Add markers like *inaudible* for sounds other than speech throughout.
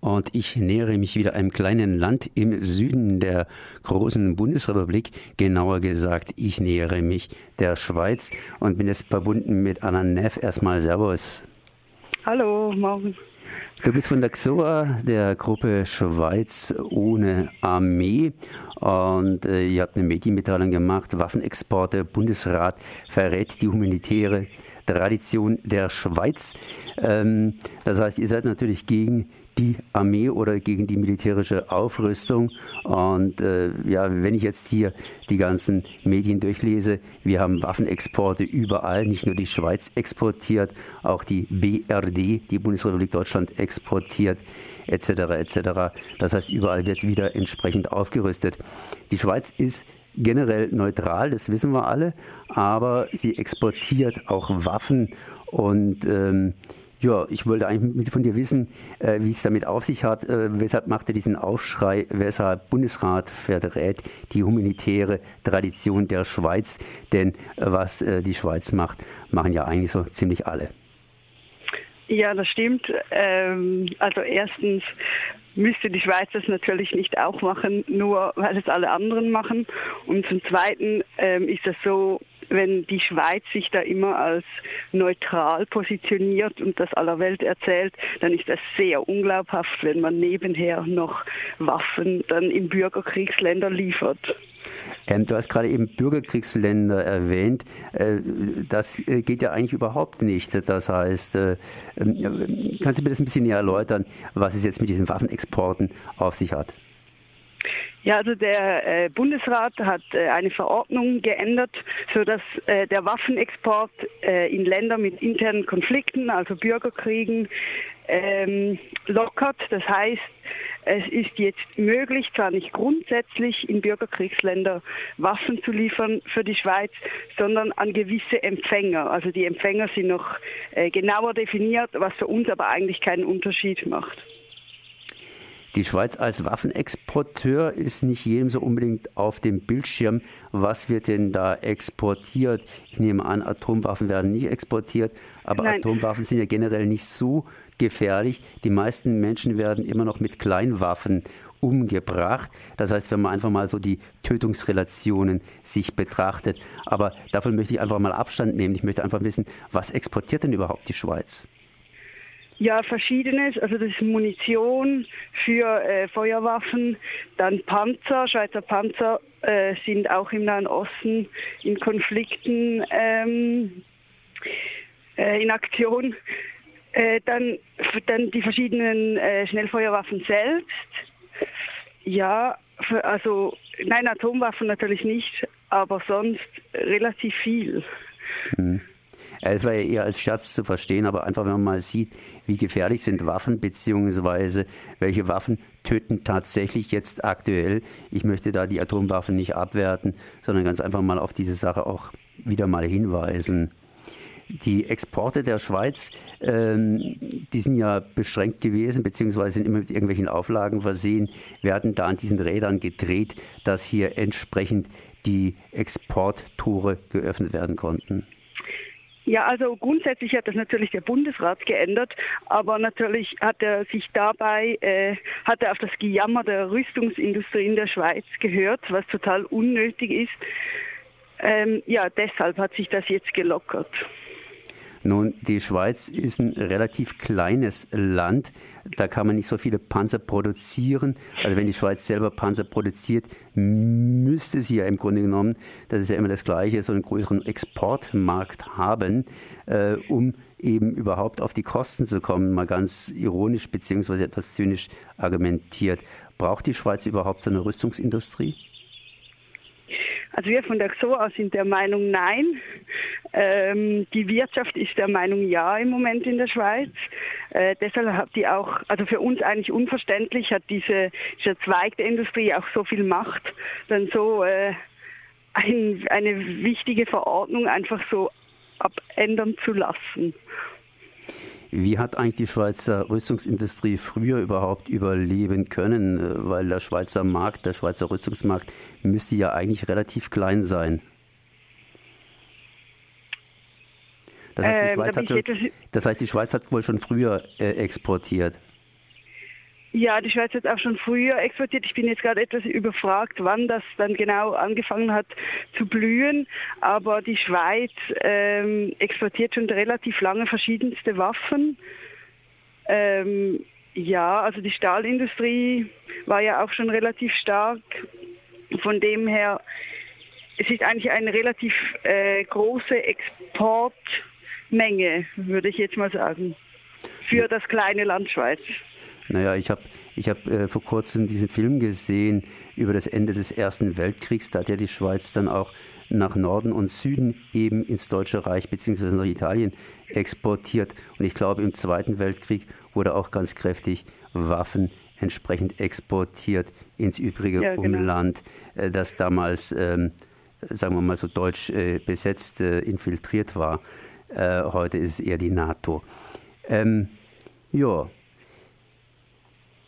und ich nähere mich wieder einem kleinen Land im Süden der großen Bundesrepublik. Genauer gesagt, ich nähere mich der Schweiz und bin jetzt verbunden mit Anna Neff. Erstmal Servus. Hallo, morgen. Du bist von der XOA, der Gruppe Schweiz ohne Armee. Und äh, ihr habt eine Medienmitteilung gemacht, Waffenexporte, Bundesrat verrät die humanitäre Tradition der Schweiz. Ähm, das heißt, ihr seid natürlich gegen die Armee oder gegen die militärische Aufrüstung. Und äh, ja, wenn ich jetzt hier die ganzen Medien durchlese, wir haben Waffenexporte überall, nicht nur die Schweiz exportiert, auch die BRD, die Bundesrepublik Deutschland exportiert, etc. etc. Das heißt, überall wird wieder entsprechend aufgerüstet. Die Schweiz ist generell neutral, das wissen wir alle, aber sie exportiert auch Waffen und ähm, ja, ich wollte eigentlich von dir wissen, äh, wie es damit auf sich hat. Äh, weshalb macht er diesen Aufschrei, weshalb Bundesrat verrät die humanitäre Tradition der Schweiz? Denn äh, was die Schweiz macht, machen ja eigentlich so ziemlich alle. Ja, das stimmt. Ähm, also erstens müsste die Schweiz das natürlich nicht auch machen, nur weil es alle anderen machen. Und zum Zweiten ähm, ist es so, wenn die Schweiz sich da immer als neutral positioniert und das aller Welt erzählt, dann ist das sehr unglaubhaft, wenn man nebenher noch Waffen dann in Bürgerkriegsländer liefert. Ähm, du hast gerade eben Bürgerkriegsländer erwähnt. Äh, das äh, geht ja eigentlich überhaupt nicht. Das heißt, äh, ähm, kannst du mir das ein bisschen näher erläutern, was es jetzt mit diesen Waffenexporten auf sich hat? Ja, also der äh, Bundesrat hat äh, eine Verordnung geändert, sodass äh, der Waffenexport äh, in Länder mit internen Konflikten, also Bürgerkriegen, ähm, lockert. Das heißt, es ist jetzt möglich, zwar nicht grundsätzlich in Bürgerkriegsländer Waffen zu liefern für die Schweiz, sondern an gewisse Empfänger. Also die Empfänger sind noch äh, genauer definiert, was für uns aber eigentlich keinen Unterschied macht. Die Schweiz als Waffenexporteur ist nicht jedem so unbedingt auf dem Bildschirm. Was wird denn da exportiert? Ich nehme an, Atomwaffen werden nicht exportiert, aber Nein. Atomwaffen sind ja generell nicht so gefährlich. Die meisten Menschen werden immer noch mit Kleinwaffen umgebracht. Das heißt, wenn man einfach mal so die Tötungsrelationen sich betrachtet. Aber davon möchte ich einfach mal Abstand nehmen. Ich möchte einfach wissen, was exportiert denn überhaupt die Schweiz? Ja, verschiedenes. Also das ist Munition für äh, Feuerwaffen, dann Panzer, Schweizer Panzer äh, sind auch im Nahen Osten in Konflikten ähm, äh, in Aktion. Äh, dann, dann die verschiedenen äh, Schnellfeuerwaffen selbst. Ja, für, also nein, Atomwaffen natürlich nicht, aber sonst relativ viel. Mhm. Es war ja eher als Scherz zu verstehen, aber einfach, wenn man mal sieht, wie gefährlich sind Waffen, beziehungsweise welche Waffen töten tatsächlich jetzt aktuell. Ich möchte da die Atomwaffen nicht abwerten, sondern ganz einfach mal auf diese Sache auch wieder mal hinweisen. Die Exporte der Schweiz, ähm, die sind ja beschränkt gewesen, beziehungsweise sind immer mit irgendwelchen Auflagen versehen, werden da an diesen Rädern gedreht, dass hier entsprechend die Exporttore geöffnet werden konnten. Ja, also grundsätzlich hat das natürlich der Bundesrat geändert, aber natürlich hat er sich dabei, äh, hat er auf das Gejammer der Rüstungsindustrie in der Schweiz gehört, was total unnötig ist. Ähm, ja, deshalb hat sich das jetzt gelockert. Nun, die Schweiz ist ein relativ kleines Land. Da kann man nicht so viele Panzer produzieren. Also wenn die Schweiz selber Panzer produziert, müsste sie ja im Grunde genommen, das ist ja immer das Gleiche, so einen größeren Exportmarkt haben, äh, um eben überhaupt auf die Kosten zu kommen, mal ganz ironisch beziehungsweise etwas zynisch argumentiert. Braucht die Schweiz überhaupt so eine Rüstungsindustrie? Also wir von der XOA sind der Meinung nein. Ähm, die Wirtschaft ist der Meinung ja im Moment in der Schweiz. Äh, deshalb hat die auch, also für uns eigentlich unverständlich, hat diese, dieser Zweig der Industrie auch so viel Macht, dann so äh, ein, eine wichtige Verordnung einfach so abändern zu lassen. Wie hat eigentlich die Schweizer Rüstungsindustrie früher überhaupt überleben können? Äh, weil der Schweizer Markt, der Schweizer Rüstungsmarkt müsste ja eigentlich relativ klein sein. Das heißt, die ähm, Schweiz, hat, schon, das heißt, die Schweiz hat wohl schon früher äh, exportiert. Ja, die Schweiz hat auch schon früher exportiert. Ich bin jetzt gerade etwas überfragt, wann das dann genau angefangen hat zu blühen. Aber die Schweiz ähm, exportiert schon relativ lange verschiedenste Waffen. Ähm, ja, also die Stahlindustrie war ja auch schon relativ stark. Von dem her, es ist eigentlich eine relativ äh, große Exportmenge, würde ich jetzt mal sagen, für das kleine Land Schweiz. Naja, ich habe ich hab, äh, vor kurzem diesen Film gesehen über das Ende des Ersten Weltkriegs. Da hat ja die Schweiz dann auch nach Norden und Süden eben ins Deutsche Reich bzw. nach Italien exportiert. Und ich glaube, im Zweiten Weltkrieg wurde auch ganz kräftig Waffen entsprechend exportiert ins übrige ja, genau. Umland, äh, das damals, ähm, sagen wir mal so deutsch äh, besetzt, äh, infiltriert war. Äh, heute ist es eher die NATO. Ähm, ja,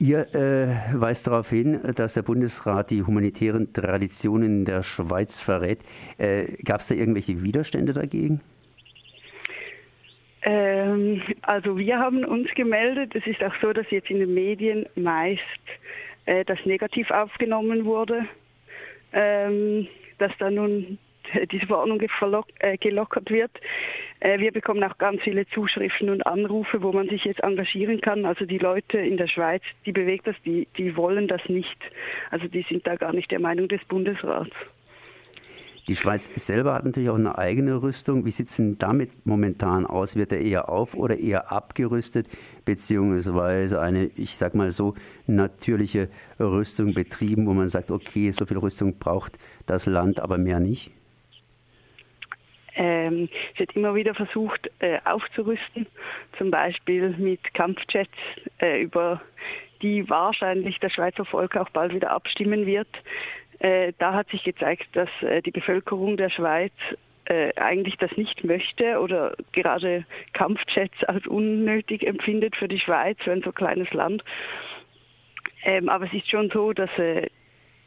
Ihr äh, weist darauf hin, dass der Bundesrat die humanitären Traditionen der Schweiz verrät. Äh, Gab es da irgendwelche Widerstände dagegen? Ähm, also wir haben uns gemeldet. Es ist auch so, dass jetzt in den Medien meist äh, das negativ aufgenommen wurde, ähm, dass da nun diese Verordnung äh, gelockert wird. Äh, wir bekommen auch ganz viele Zuschriften und Anrufe, wo man sich jetzt engagieren kann. Also die Leute in der Schweiz, die bewegt das, die, die wollen das nicht. Also die sind da gar nicht der Meinung des Bundesrats. Die Schweiz selber hat natürlich auch eine eigene Rüstung. Wie sieht es denn damit momentan aus? Wird er eher auf oder eher abgerüstet, beziehungsweise eine, ich sag mal so, natürliche Rüstung betrieben, wo man sagt, okay, so viel Rüstung braucht das Land, aber mehr nicht? Ähm, es wird immer wieder versucht äh, aufzurüsten, zum Beispiel mit Kampfjets, äh, über die wahrscheinlich das Schweizer Volk auch bald wieder abstimmen wird. Äh, da hat sich gezeigt, dass äh, die Bevölkerung der Schweiz äh, eigentlich das nicht möchte oder gerade Kampfjets als unnötig empfindet für die Schweiz, für ein so kleines Land. Ähm, aber es ist schon so, dass äh,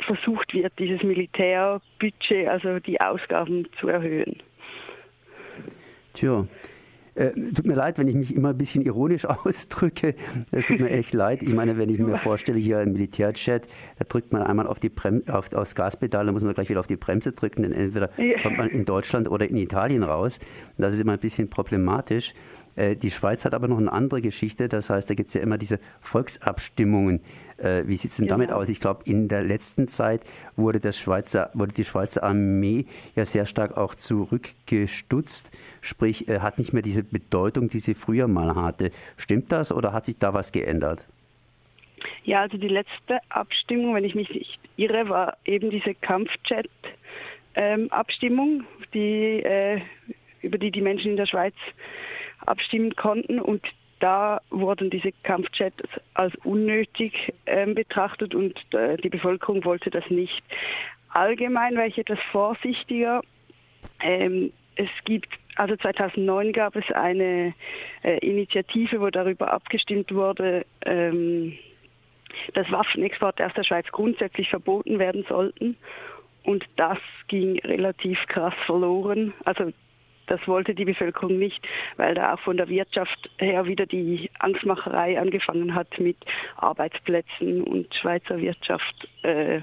versucht wird, dieses Militärbudget, also die Ausgaben zu erhöhen. Tja. Äh, tut mir leid, wenn ich mich immer ein bisschen ironisch *laughs* ausdrücke. Es tut mir echt leid. Ich meine, wenn ich mir vorstelle, hier ein Militärchat, da drückt man einmal auf die Brem auf, aufs Gaspedal, dann muss man gleich wieder auf die Bremse drücken, denn entweder kommt man in Deutschland oder in Italien raus. Das ist immer ein bisschen problematisch. Äh, die Schweiz hat aber noch eine andere Geschichte, das heißt, da gibt es ja immer diese Volksabstimmungen. Äh, wie sieht es denn genau. damit aus? Ich glaube, in der letzten Zeit wurde, das Schweizer, wurde die Schweizer Armee ja sehr stark auch zurückgestutzt, sprich äh, hat nicht mehr diese Bedeutung, die sie früher mal hatte. Stimmt das oder hat sich da was geändert? Ja, also die letzte Abstimmung, wenn ich mich nicht irre, war eben diese Kampfjet-Abstimmung, ähm, die, über die die Menschen in der Schweiz abstimmen konnten und da wurden diese Kampfjets als unnötig äh, betrachtet und äh, die Bevölkerung wollte das nicht. Allgemein war ich etwas vorsichtiger. Ähm, es gibt, also 2009 gab es eine äh, Initiative, wo darüber abgestimmt wurde, ähm, dass Waffenexporte aus der Schweiz grundsätzlich verboten werden sollten. Und das ging relativ krass verloren. Also das wollte die Bevölkerung nicht, weil da auch von der Wirtschaft her wieder die Angstmacherei angefangen hat mit Arbeitsplätzen und Schweizer Wirtschaft äh,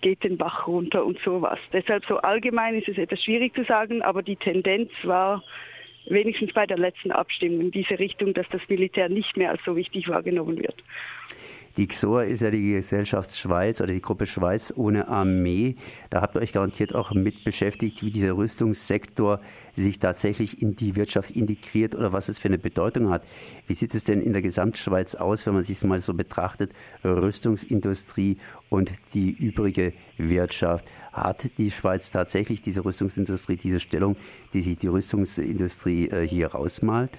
geht den Bach runter und sowas. Deshalb so allgemein ist es etwas schwierig zu sagen, aber die Tendenz war wenigstens bei der letzten Abstimmung in diese Richtung, dass das Militär nicht mehr als so wichtig wahrgenommen wird. Die XOR ist ja die Gesellschaft Schweiz oder die Gruppe Schweiz ohne Armee. Da habt ihr euch garantiert auch mit beschäftigt, wie dieser Rüstungssektor sich tatsächlich in die Wirtschaft integriert oder was es für eine Bedeutung hat. Wie sieht es denn in der Gesamtschweiz aus, wenn man sich mal so betrachtet, Rüstungsindustrie und die übrige Wirtschaft? Hat die Schweiz tatsächlich diese Rüstungsindustrie, diese Stellung, die sich die Rüstungsindustrie äh, hier rausmalt?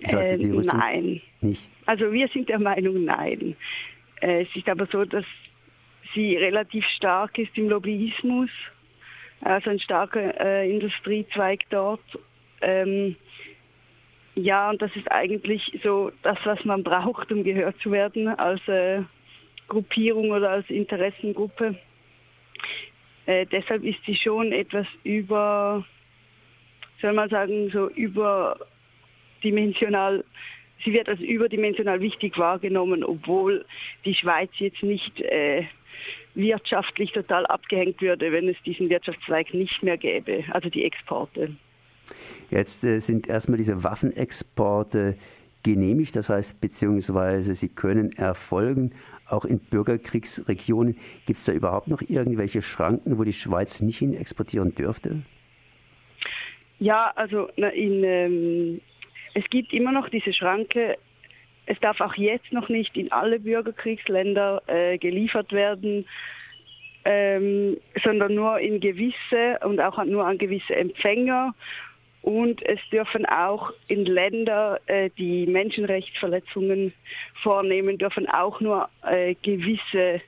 Äh, nein. Nicht? Also wir sind der Meinung, nein. Äh, es ist aber so, dass sie relativ stark ist im Lobbyismus, also ein starker äh, Industriezweig dort. Ähm, ja, und das ist eigentlich so das, was man braucht, um gehört zu werden als äh, Gruppierung oder als Interessengruppe. Äh, deshalb ist sie schon etwas über, soll man sagen, so über dimensional sie wird als überdimensional wichtig wahrgenommen, obwohl die Schweiz jetzt nicht äh, wirtschaftlich total abgehängt würde, wenn es diesen Wirtschaftszweig nicht mehr gäbe, also die Exporte. Jetzt äh, sind erstmal diese Waffenexporte genehmigt, das heißt, beziehungsweise sie können erfolgen, auch in Bürgerkriegsregionen. Gibt es da überhaupt noch irgendwelche Schranken, wo die Schweiz nicht hin exportieren dürfte? Ja, also in, ähm, es gibt immer noch diese Schranke. Es darf auch jetzt noch nicht in alle Bürgerkriegsländer äh, geliefert werden, ähm, sondern nur in gewisse und auch nur an gewisse Empfänger. Und es dürfen auch in Länder, äh, die Menschenrechtsverletzungen vornehmen, dürfen auch nur äh, gewisse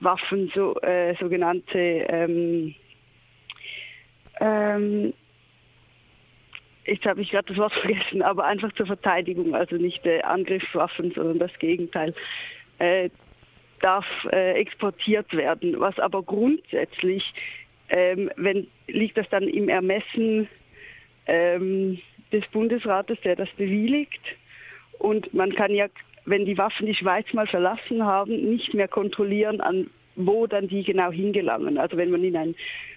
Waffen, so äh, sogenannte ähm, ähm, jetzt habe ich gerade das Wort *laughs* vergessen, aber einfach zur Verteidigung, also nicht äh, Angriffswaffen, sondern das Gegenteil, äh, darf äh, exportiert werden. Was aber grundsätzlich, ähm, wenn liegt das dann im Ermessen ähm, des Bundesrates, der das bewilligt. Und man kann ja, wenn die Waffen die Schweiz mal verlassen haben, nicht mehr kontrollieren, an wo dann die genau hingelangen. Also wenn man in ein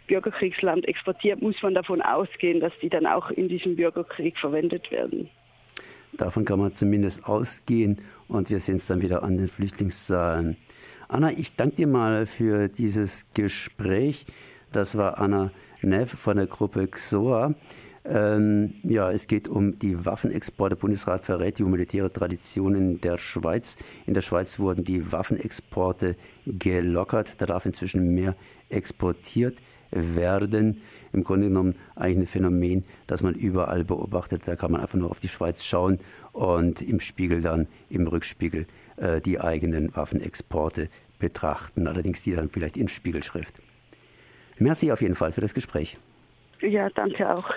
Bürgerkriegsland exportiert, muss man davon ausgehen, dass die dann auch in diesem Bürgerkrieg verwendet werden. Davon kann man zumindest ausgehen und wir sehen es dann wieder an den Flüchtlingszahlen. Anna, ich danke dir mal für dieses Gespräch. Das war Anna Neff von der Gruppe XOA. Ähm, ja, es geht um die Waffenexporte. Bundesrat verrät die humanitäre Traditionen der Schweiz. In der Schweiz wurden die Waffenexporte gelockert. Da darf inzwischen mehr exportiert werden. Im Grunde genommen eigentlich ein Phänomen, das man überall beobachtet. Da kann man einfach nur auf die Schweiz schauen und im Spiegel dann, im Rückspiegel, äh, die eigenen Waffenexporte betrachten. Allerdings die dann vielleicht in Spiegelschrift. Merci auf jeden Fall für das Gespräch. Ja, danke auch.